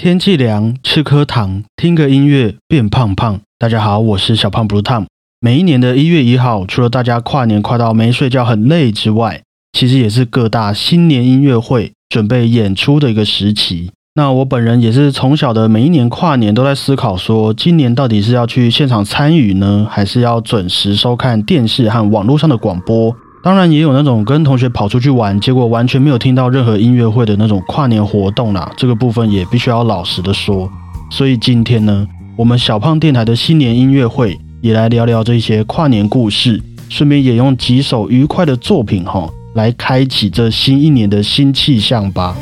天气凉，吃颗糖，听个音乐变胖胖。大家好，我是小胖 Blue Tom。每一年的一月一号，除了大家跨年跨到没睡觉很累之外，其实也是各大新年音乐会准备演出的一个时期。那我本人也是从小的每一年跨年都在思考，说今年到底是要去现场参与呢，还是要准时收看电视和网络上的广播？当然也有那种跟同学跑出去玩，结果完全没有听到任何音乐会的那种跨年活动啦。这个部分也必须要老实的说。所以今天呢，我们小胖电台的新年音乐会也来聊聊这些跨年故事，顺便也用几首愉快的作品哈，来开启这新一年的新气象吧。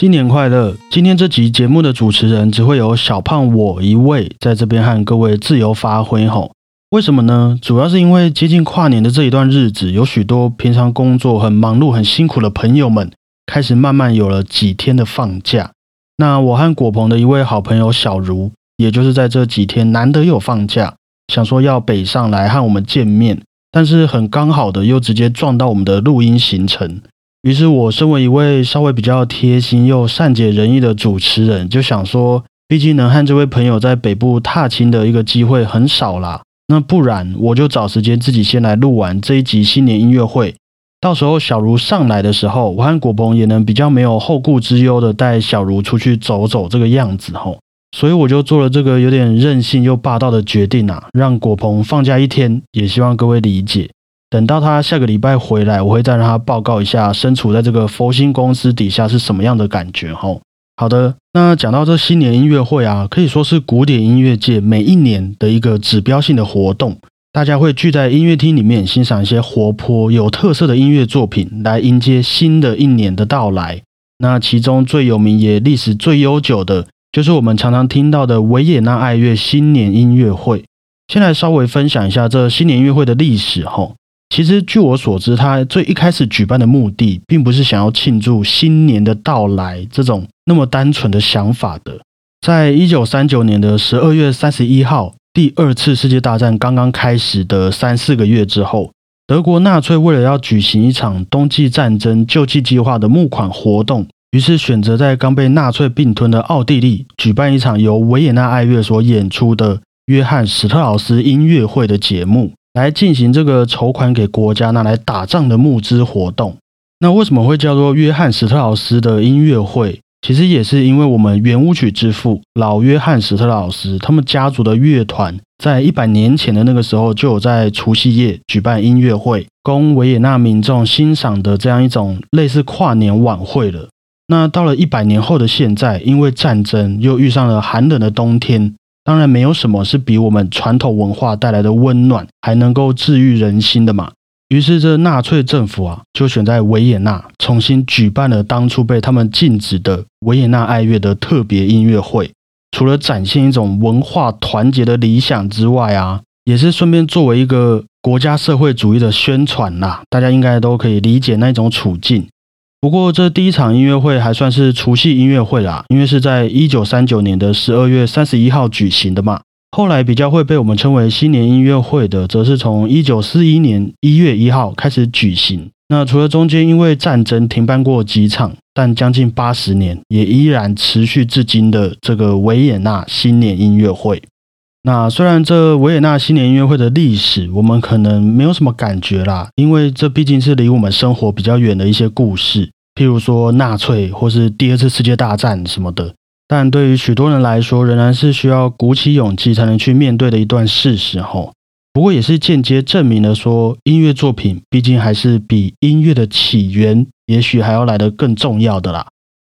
新年快乐！今天这集节目的主持人只会有小胖我一位，在这边和各位自由发挥吼。为什么呢？主要是因为接近跨年的这一段日子，有许多平常工作很忙碌、很辛苦的朋友们，开始慢慢有了几天的放假。那我和果鹏的一位好朋友小茹，也就是在这几天难得有放假，想说要北上来和我们见面，但是很刚好的又直接撞到我们的录音行程。于是我身为一位稍微比较贴心又善解人意的主持人，就想说，毕竟能和这位朋友在北部踏青的一个机会很少啦，那不然我就找时间自己先来录完这一集新年音乐会，到时候小茹上来的时候，我和果鹏也能比较没有后顾之忧的带小茹出去走走这个样子吼，所以我就做了这个有点任性又霸道的决定啊，让果鹏放假一天，也希望各位理解。等到他下个礼拜回来，我会再让他报告一下身处在这个佛心公司底下是什么样的感觉哈。好的，那讲到这新年音乐会啊，可以说是古典音乐界每一年的一个指标性的活动，大家会聚在音乐厅里面欣赏一些活泼有特色的音乐作品，来迎接新的一年的到来。那其中最有名也历史最悠久的，就是我们常常听到的维也纳爱乐新年音乐会。先来稍微分享一下这新年音乐会的历史哈。其实，据我所知，他最一开始举办的目的，并不是想要庆祝新年的到来这种那么单纯的想法的。在一九三九年的十二月三十一号，第二次世界大战刚刚开始的三四个月之后，德国纳粹为了要举行一场冬季战争救济计划的募款活动，于是选择在刚被纳粹并吞的奥地利举办一场由维也纳爱乐所演出的约翰史特劳斯音乐会的节目。来进行这个筹款给国家拿来打仗的募资活动。那为什么会叫做约翰史特劳斯的音乐会？其实也是因为我们圆舞曲之父老约翰史特劳斯他们家族的乐团，在一百年前的那个时候就有在除夕夜举办音乐会，供维也纳民众欣赏的这样一种类似跨年晚会了。那到了一百年后的现在，因为战争又遇上了寒冷的冬天。当然，没有什么是比我们传统文化带来的温暖还能够治愈人心的嘛。于是，这纳粹政府啊，就选在维也纳重新举办了当初被他们禁止的维也纳爱乐的特别音乐会。除了展现一种文化团结的理想之外啊，也是顺便作为一个国家社会主义的宣传啦。大家应该都可以理解那种处境。不过，这第一场音乐会还算是除夕音乐会啦，因为是在一九三九年的十二月三十一号举行的嘛。后来比较会被我们称为新年音乐会的，则是从一九四一年一月一号开始举行。那除了中间因为战争停办过几场，但将近八十年也依然持续至今的这个维也纳新年音乐会。那虽然这维也纳新年音乐会的历史，我们可能没有什么感觉啦，因为这毕竟是离我们生活比较远的一些故事，譬如说纳粹或是第二次世界大战什么的。但对于许多人来说，仍然是需要鼓起勇气才能去面对的一段事实吼。不过也是间接证明了说，音乐作品毕竟还是比音乐的起源，也许还要来得更重要的啦。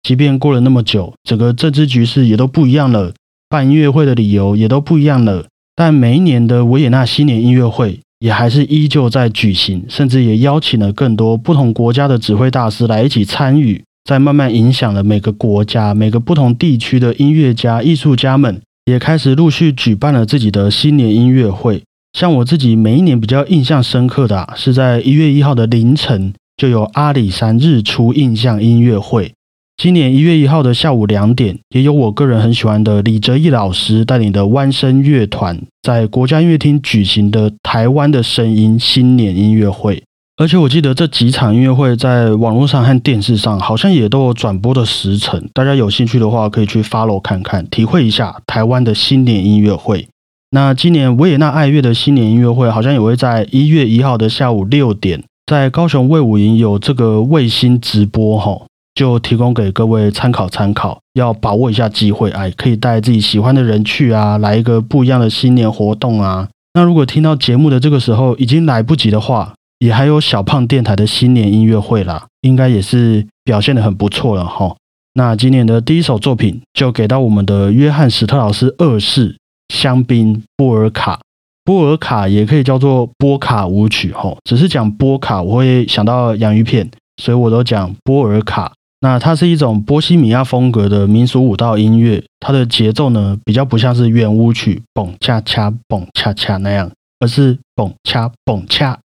即便过了那么久，整个政治局势也都不一样了。办音乐会的理由也都不一样了，但每一年的维也纳新年音乐会也还是依旧在举行，甚至也邀请了更多不同国家的指挥大师来一起参与，在慢慢影响了每个国家、每个不同地区的音乐家、艺术家们，也开始陆续举办了自己的新年音乐会。像我自己每一年比较印象深刻的，是在一月一号的凌晨，就有阿里山日出印象音乐会。今年一月一号的下午两点，也有我个人很喜欢的李哲毅老师带领的弯声乐团，在国家音乐厅举行的台湾的声音新年音乐会。而且我记得这几场音乐会在网络上和电视上好像也都有转播的时程，大家有兴趣的话可以去 follow 看看，体会一下台湾的新年音乐会。那今年维也纳爱乐的新年音乐会好像也会在一月一号的下午六点，在高雄卫武营有这个卫星直播哈，就提供给各位参考参考，要把握一下机会，哎，可以带自己喜欢的人去啊，来一个不一样的新年活动啊。那如果听到节目的这个时候已经来不及的话，也还有小胖电台的新年音乐会啦，应该也是表现的很不错了哈。那今年的第一首作品就给到我们的约翰史特劳斯二世香槟波尔卡，波尔卡也可以叫做波卡舞曲哈，只是讲波卡我会想到洋芋片，所以我都讲波尔卡。那它是一种波西米亚风格的民俗舞蹈音乐，它的节奏呢比较不像是圆舞曲蹦恰恰蹦恰恰那样，而是蹦恰蹦恰。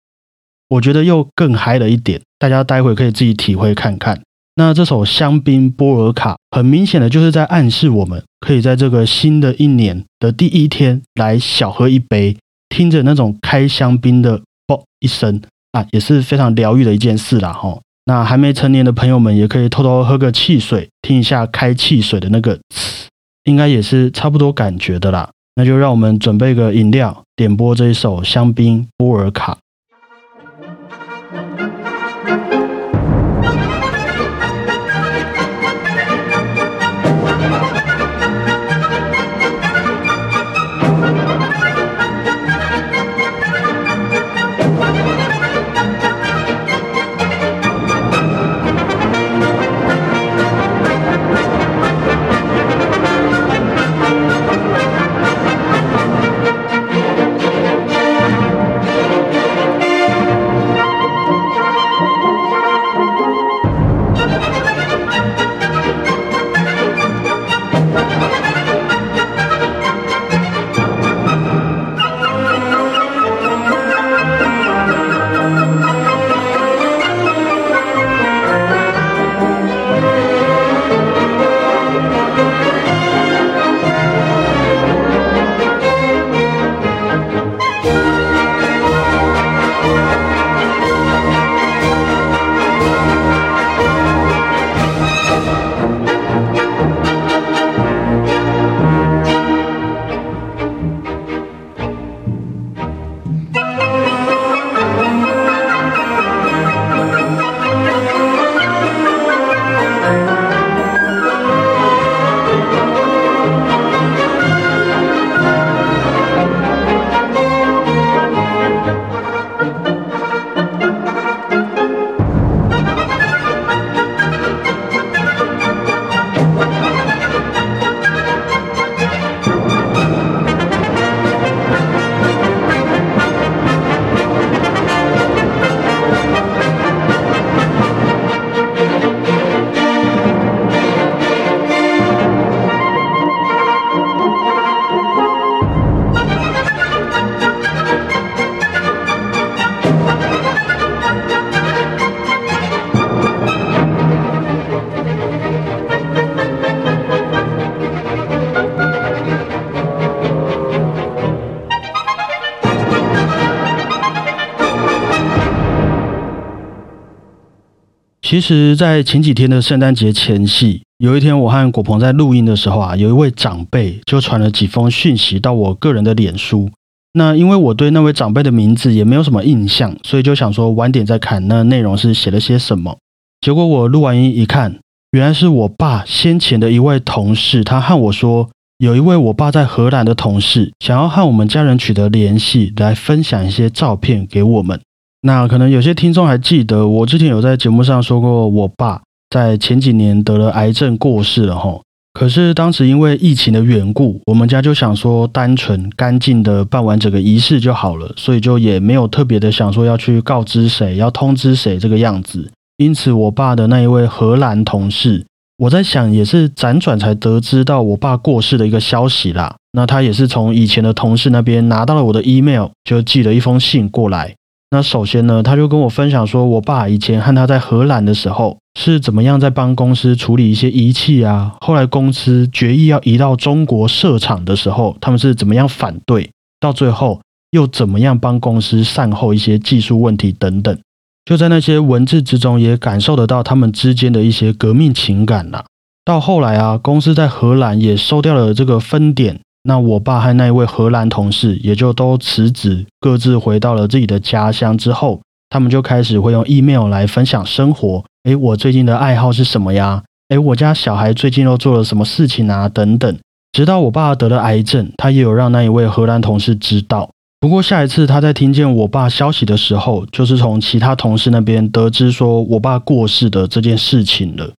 我觉得又更嗨了一点，大家待会可以自己体会看看。那这首香槟波尔卡，很明显的就是在暗示我们，可以在这个新的一年的第一天来小喝一杯，听着那种开香槟的啵一声啊，也是非常疗愈的一件事啦哈。那还没成年的朋友们也可以偷偷喝个汽水，听一下开汽水的那个，应该也是差不多感觉的啦。那就让我们准备个饮料，点播这一首香槟波尔卡。其实，在前几天的圣诞节前夕，有一天我和果鹏在录音的时候啊，有一位长辈就传了几封讯息到我个人的脸书。那因为我对那位长辈的名字也没有什么印象，所以就想说晚点再看那内容是写了些什么。结果我录完音一看，原来是我爸先前的一位同事，他和我说，有一位我爸在荷兰的同事想要和我们家人取得联系，来分享一些照片给我们。那可能有些听众还记得，我之前有在节目上说过，我爸在前几年得了癌症过世了哈。可是当时因为疫情的缘故，我们家就想说单纯干净的办完整个仪式就好了，所以就也没有特别的想说要去告知谁，要通知谁这个样子。因此，我爸的那一位荷兰同事，我在想也是辗转才得知到我爸过世的一个消息啦。那他也是从以前的同事那边拿到了我的 email，就寄了一封信过来。那首先呢，他就跟我分享说，我爸以前和他在荷兰的时候是怎么样在帮公司处理一些仪器啊。后来公司决议要移到中国设厂的时候，他们是怎么样反对，到最后又怎么样帮公司善后一些技术问题等等。就在那些文字之中也感受得到他们之间的一些革命情感啦。到后来啊，公司在荷兰也收掉了这个分点，那我爸和那一位荷兰同事也就都辞职，各自回到了自己的家乡之后，他们就开始会用 email 来分享生活。诶，我最近的爱好是什么呀？诶，我家小孩最近又做了什么事情啊？等等。直到我爸得了癌症，他也有让那一位荷兰同事知道。不过下一次他在听见我爸消息的时候，就是从其他同事那边得知说我爸过世的这件事情了，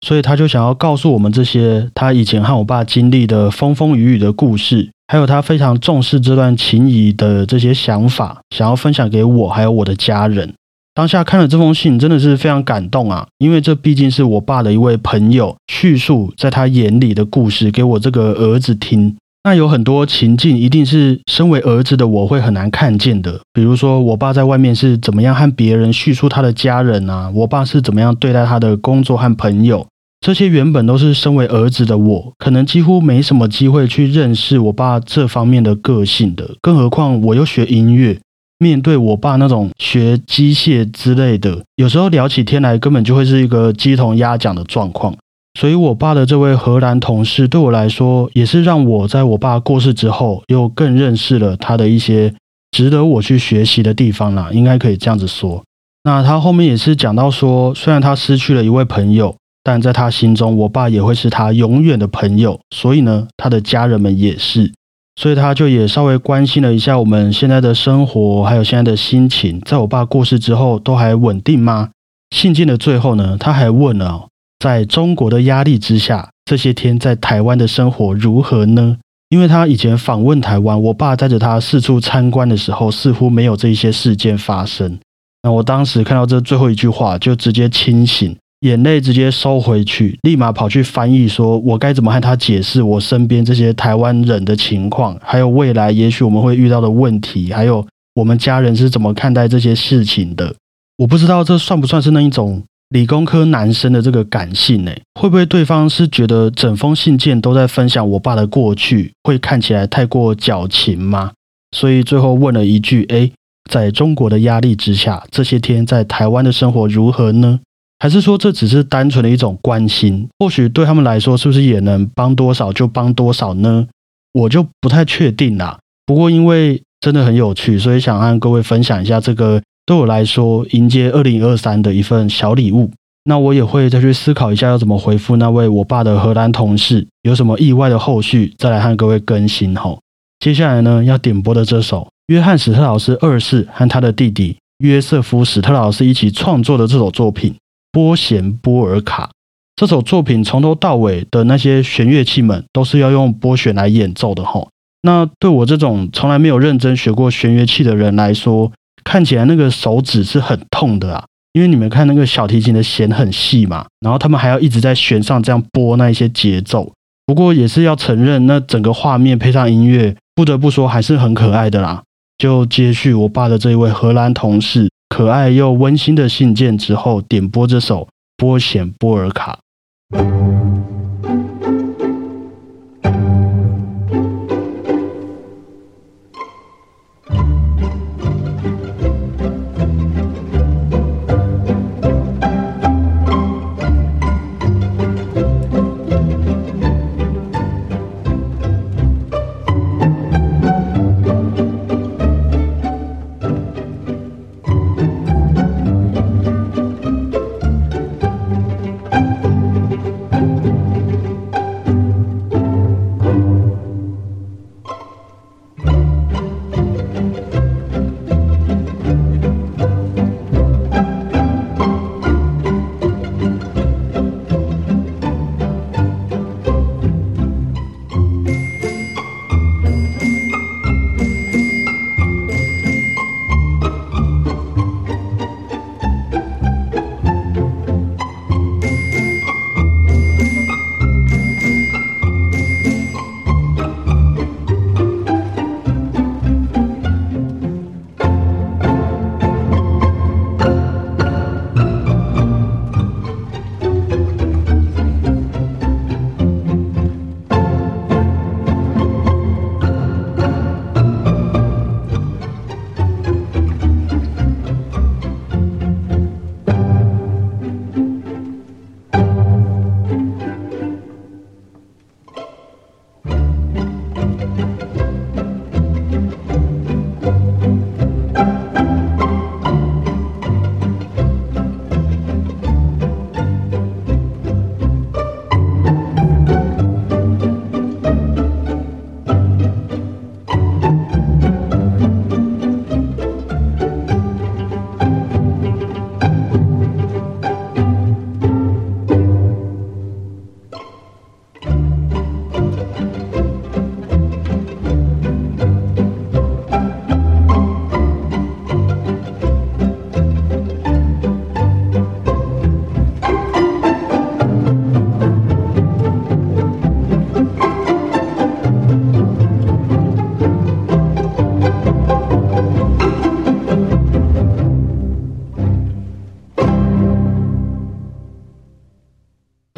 所以他就想要告诉我们这些他以前和我爸经历的风风雨雨的故事，还有他非常重视这段情谊的这些想法，想要分享给我还有我的家人。当下看了这封信，真的是非常感动啊！因为这毕竟是我爸的一位朋友叙述在他眼里的故事给我这个儿子听。那有很多情境，一定是身为儿子的我会很难看见的。比如说，我爸在外面是怎么样和别人叙述他的家人啊？我爸是怎么样对待他的工作和朋友？这些原本都是身为儿子的我，可能几乎没什么机会去认识我爸这方面的个性的。更何况我又学音乐。面对我爸那种学机械之类的，有时候聊起天来，根本就会是一个鸡同鸭讲的状况。所以，我爸的这位荷兰同事对我来说，也是让我在我爸过世之后，又更认识了他的一些值得我去学习的地方啦。应该可以这样子说。那他后面也是讲到说，虽然他失去了一位朋友，但在他心中，我爸也会是他永远的朋友。所以呢，他的家人们也是。所以他就也稍微关心了一下我们现在的生活，还有现在的心情，在我爸过世之后都还稳定吗？信件的最后呢，他还问了，在中国的压力之下，这些天在台湾的生活如何呢？因为他以前访问台湾，我爸带着他四处参观的时候，似乎没有这些事件发生。那我当时看到这最后一句话，就直接清醒。眼泪直接收回去，立马跑去翻译，说我该怎么和他解释我身边这些台湾人的情况，还有未来也许我们会遇到的问题，还有我们家人是怎么看待这些事情的。我不知道这算不算是那一种理工科男生的这个感性呢？会不会对方是觉得整封信件都在分享我爸的过去，会看起来太过矫情吗？所以最后问了一句：哎，在中国的压力之下，这些天在台湾的生活如何呢？还是说这只是单纯的一种关心？或许对他们来说，是不是也能帮多少就帮多少呢？我就不太确定啦。不过因为真的很有趣，所以想和各位分享一下这个对我来说迎接二零二三的一份小礼物。那我也会再去思考一下要怎么回复那位我爸的荷兰同事，有什么意外的后续再来和各位更新吼。接下来呢，要点播的这首约翰史特老师二世和他的弟弟约瑟夫史特老师一起创作的这首作品。波弦波尔卡这首作品从头到尾的那些弦乐器们都是要用拨弦来演奏的吼。那对我这种从来没有认真学过弦乐器的人来说，看起来那个手指是很痛的啊。因为你们看那个小提琴的弦很细嘛，然后他们还要一直在弦上这样拨那一些节奏。不过也是要承认，那整个画面配上音乐，不得不说还是很可爱的啦。就接续我爸的这一位荷兰同事。可爱又温馨的信件之后，点播这首拨弦波尔卡。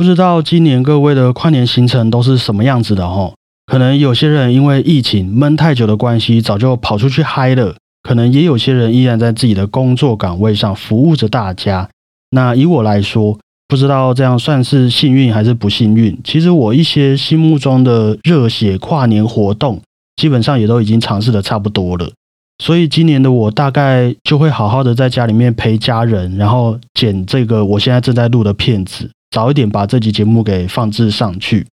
不知道今年各位的跨年行程都是什么样子的哦？可能有些人因为疫情闷太久的关系，早就跑出去嗨了；可能也有些人依然在自己的工作岗位上服务着大家。那以我来说，不知道这样算是幸运还是不幸运。其实我一些心目中的热血跨年活动，基本上也都已经尝试的差不多了。所以今年的我大概就会好好的在家里面陪家人，然后剪这个我现在正在录的片子，早一点把这集节目给放置上去。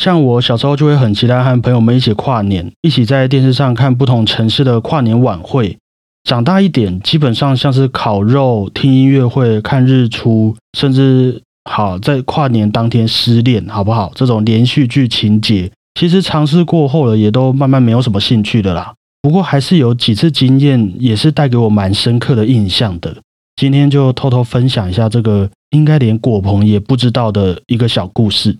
像我小时候就会很期待和朋友们一起跨年，一起在电视上看不同城市的跨年晚会。长大一点，基本上像是烤肉、听音乐会、看日出，甚至好在跨年当天失恋，好不好？这种连续剧情节，其实尝试过后了，也都慢慢没有什么兴趣的啦。不过还是有几次经验，也是带给我蛮深刻的印象的。今天就偷偷分享一下这个应该连果鹏也不知道的一个小故事。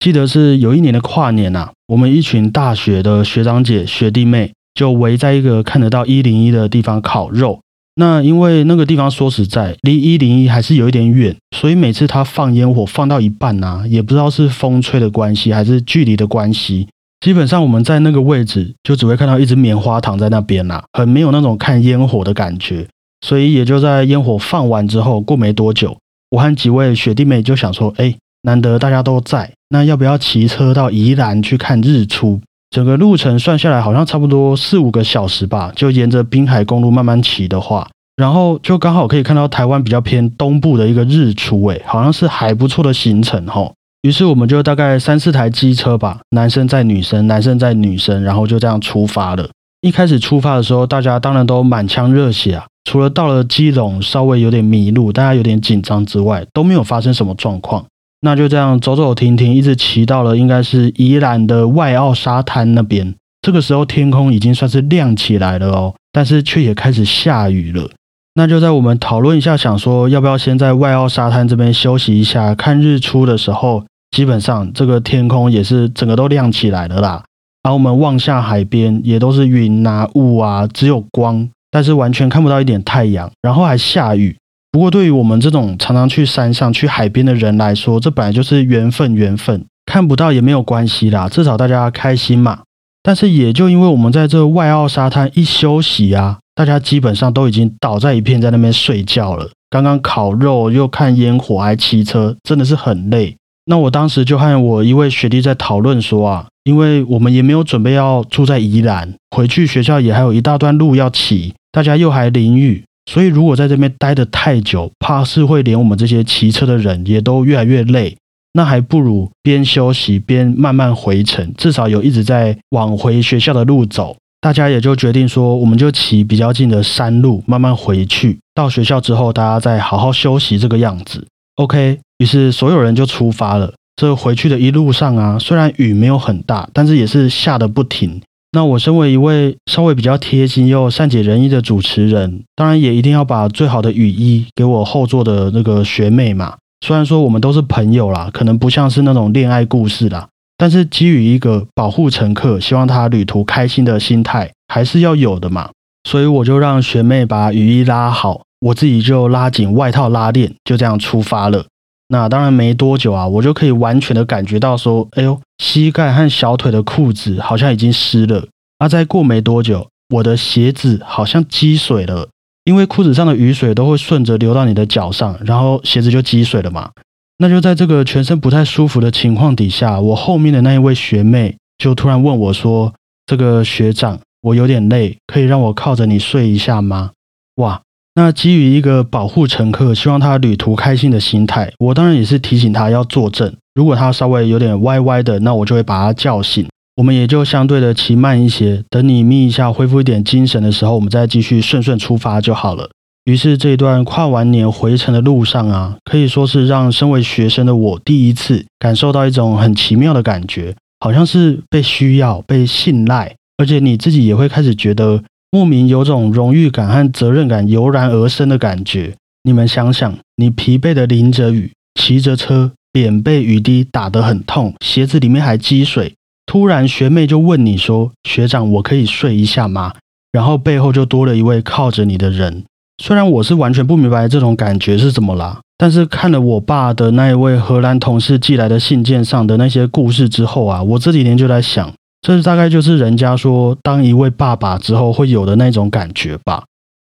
记得是有一年的跨年呐，我们一群大学的学长姐、学弟妹就围在一个看得到一零一的地方烤肉。那因为那个地方说实在离一零一还是有一点远，所以每次他放烟火放到一半呐，也不知道是风吹的关系还是距离的关系。基本上我们在那个位置，就只会看到一只棉花糖在那边啦，很没有那种看烟火的感觉。所以也就在烟火放完之后，过没多久，我和几位学弟妹就想说：，哎，难得大家都在，那要不要骑车到宜兰去看日出？整个路程算下来好像差不多四五个小时吧，就沿着滨海公路慢慢骑的话，然后就刚好可以看到台湾比较偏东部的一个日出，哎，好像是还不错的行程，吼。于是我们就大概三四台机车吧，男生载女生，男生载女生，然后就这样出发了。一开始出发的时候，大家当然都满腔热血啊。除了到了基隆稍微有点迷路，大家有点紧张之外，都没有发生什么状况。那就这样走走停停，一直骑到了应该是宜兰的外澳沙滩那边。这个时候天空已经算是亮起来了哦，但是却也开始下雨了。那就在我们讨论一下，想说要不要先在外澳沙滩这边休息一下，看日出的时候。基本上这个天空也是整个都亮起来了啦，而我们望下海边也都是云啊雾啊，只有光，但是完全看不到一点太阳，然后还下雨。不过对于我们这种常常去山上、去海边的人来说，这本来就是缘分，缘分看不到也没有关系啦，至少大家开心嘛。但是也就因为我们在这外澳沙滩一休息啊，大家基本上都已经倒在一片，在那边睡觉了。刚刚烤肉又看烟火还骑车，真的是很累。那我当时就和我一位学弟在讨论说啊，因为我们也没有准备要住在宜兰，回去学校也还有一大段路要骑，大家又还淋雨，所以如果在这边待得太久，怕是会连我们这些骑车的人也都越来越累。那还不如边休息边慢慢回程，至少有一直在往回学校的路走。大家也就决定说，我们就骑比较近的山路慢慢回去，到学校之后大家再好好休息这个样子。OK。于是所有人就出发了。这回去的一路上啊，虽然雨没有很大，但是也是下的不停。那我身为一位稍微比较贴心又善解人意的主持人，当然也一定要把最好的雨衣给我后座的那个学妹嘛。虽然说我们都是朋友啦，可能不像是那种恋爱故事啦，但是基于一个保护乘客、希望他旅途开心的心态，还是要有的嘛。所以我就让学妹把雨衣拉好，我自己就拉紧外套拉链，就这样出发了。那当然没多久啊，我就可以完全的感觉到说，哎呦，膝盖和小腿的裤子好像已经湿了。啊，再过没多久，我的鞋子好像积水了，因为裤子上的雨水都会顺着流到你的脚上，然后鞋子就积水了嘛。那就在这个全身不太舒服的情况底下，我后面的那一位学妹就突然问我说：“这个学长，我有点累，可以让我靠着你睡一下吗？”哇！那基于一个保护乘客、希望他旅途开心的心态，我当然也是提醒他要坐正。如果他稍微有点歪歪的，那我就会把他叫醒。我们也就相对的骑慢一些，等你眯一下、恢复一点精神的时候，我们再继续顺顺出发就好了。于是这一段跨完年回程的路上啊，可以说是让身为学生的我第一次感受到一种很奇妙的感觉，好像是被需要、被信赖，而且你自己也会开始觉得。莫名有种荣誉感和责任感油然而生的感觉。你们想想，你疲惫的淋着雨，骑着车，脸被雨滴打得很痛，鞋子里面还积水。突然，学妹就问你说：“学长，我可以睡一下吗？”然后背后就多了一位靠着你的人。虽然我是完全不明白这种感觉是怎么啦，但是看了我爸的那一位荷兰同事寄来的信件上的那些故事之后啊，我这几天就在想，这大概就是人家说当一位爸爸之后会有的那种感觉吧。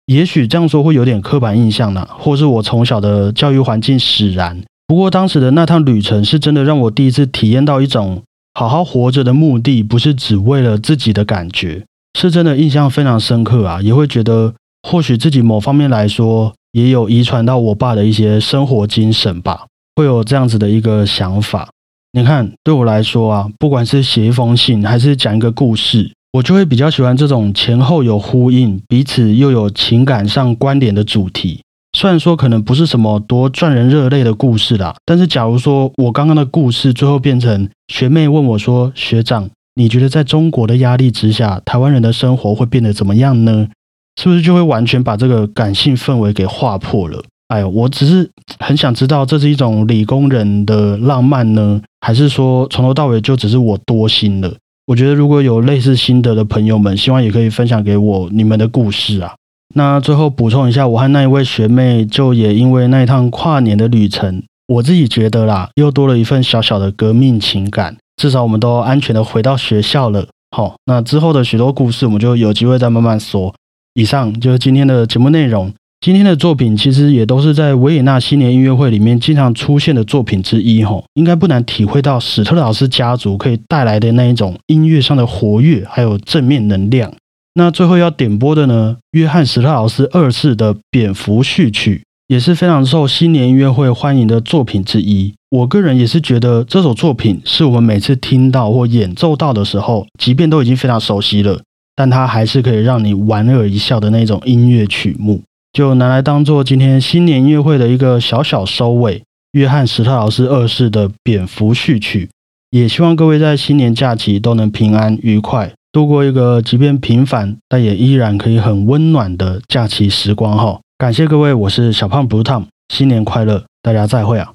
也许这样说会有点刻板印象呢，或是我从小的教育环境使然。不过当时的那趟旅程是真的让我第一次体验到一种好好活着的目的，不是只为了自己的感觉，是真的印象非常深刻啊！也会觉得或许自己某方面来说也有遗传到我爸的一些生活精神吧，会有这样子的一个想法。你看，对我来说啊，不管是写一封信还是讲一个故事，我就会比较喜欢这种前后有呼应、彼此又有情感上关联的主题。虽然说可能不是什么多赚人热泪的故事啦，但是假如说我刚刚的故事最后变成学妹问我说：“学长，你觉得在中国的压力之下，台湾人的生活会变得怎么样呢？”是不是就会完全把这个感性氛围给划破了？哎，我只是很想知道，这是一种理工人的浪漫呢，还是说从头到尾就只是我多心了？我觉得如果有类似心得的朋友们，希望也可以分享给我你们的故事啊。那最后补充一下，我和那一位学妹就也因为那一趟跨年的旅程，我自己觉得啦，又多了一份小小的革命情感。至少我们都安全的回到学校了。好，那之后的许多故事，我们就有机会再慢慢说。以上就是今天的节目内容。今天的作品其实也都是在维也纳新年音乐会里面经常出现的作品之一。吼，应该不难体会到史特劳斯家族可以带来的那一种音乐上的活跃，还有正面能量。那最后要点播的呢，约翰史特劳斯二世的《蝙蝠序曲》也是非常受新年音乐会欢迎的作品之一。我个人也是觉得这首作品是我们每次听到或演奏到的时候，即便都已经非常熟悉了，但它还是可以让你莞尔一笑的那种音乐曲目，就拿来当做今天新年音乐会的一个小小收尾。约翰史特劳斯二世的《蝙蝠序曲》，也希望各位在新年假期都能平安愉快。度过一个即便平凡，但也依然可以很温暖的假期时光哈！感谢各位，我是小胖 Blue Tom，新年快乐，大家再会啊！